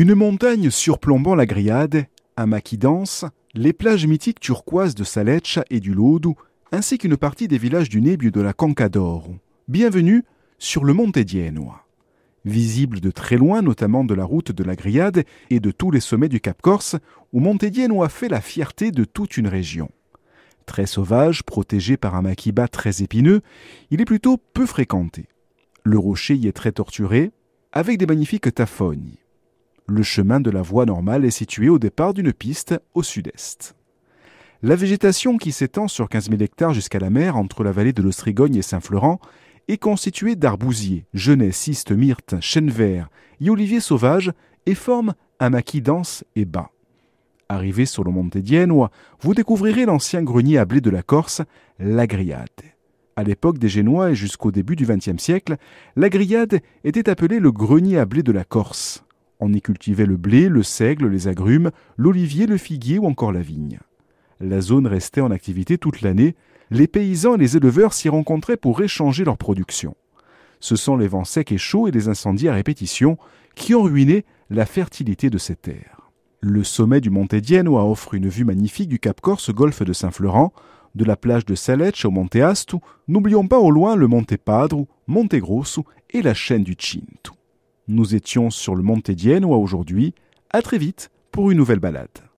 Une montagne surplombant la Griade, un maquis dense, les plages mythiques turquoises de Saleccia et du Lodu, ainsi qu'une partie des villages du Nebbio de la Cancadoro. Bienvenue sur le Monte. Visible de très loin, notamment de la route de la Griade et de tous les sommets du Cap Corse, où Monte Dienua fait la fierté de toute une région. Très sauvage, protégé par un maquis bas très épineux, il est plutôt peu fréquenté. Le rocher y est très torturé, avec des magnifiques tafognes. Le chemin de la voie normale est situé au départ d'une piste au sud-est. La végétation qui s'étend sur 15 000 hectares jusqu'à la mer entre la vallée de l'Ostrigogne et Saint-Florent est constituée d'arbousiers, genêts, cistes, myrtes, chênes verts et oliviers sauvages et forme un maquis dense et bas. Arrivé sur le Monte Dienua, vous découvrirez l'ancien grenier à blé de la Corse, la Griade. À l'époque des Génois et jusqu'au début du XXe siècle, la Griade était appelée le grenier à blé de la Corse. On y cultivait le blé, le seigle, les agrumes, l'olivier, le figuier ou encore la vigne. La zone restait en activité toute l'année. Les paysans et les éleveurs s'y rencontraient pour échanger leur production. Ce sont les vents secs et chauds et les incendies à répétition qui ont ruiné la fertilité de ces terres. Le sommet du Monte Dienua offre une vue magnifique du Cap Corse golfe de Saint-Florent, de la plage de Salecce au Monte Astu, n'oublions pas au loin le Monte Padru, Monte Grosso et la chaîne du Cinto. Nous étions sur le Monte Dienua aujourd'hui. À très vite pour une nouvelle balade.